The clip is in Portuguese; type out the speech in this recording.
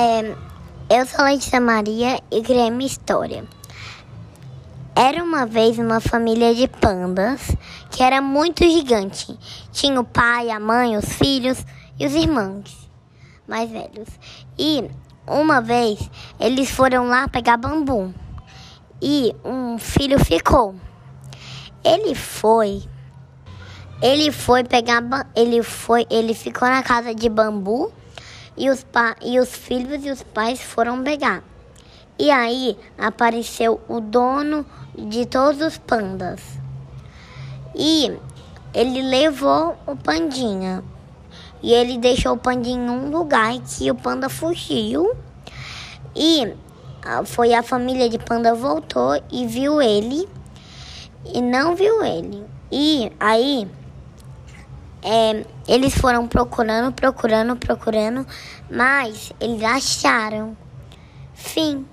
É, eu sou Letícia Maria e criei minha história. Era uma vez uma família de pandas que era muito gigante. Tinha o pai, a mãe, os filhos e os irmãos mais velhos. E uma vez eles foram lá pegar bambu e um filho ficou. Ele foi ele foi pegar ele foi ele ficou na casa de bambu e os, e os filhos e os pais foram pegar. E aí apareceu o dono de todos os pandas. E ele levou o pandinha. E ele deixou o pandinha em um lugar que o panda fugiu. E foi a família de panda voltou e viu ele. E não viu ele. E aí é, eles foram procurando, procurando, procurando, mas eles acharam. Fim.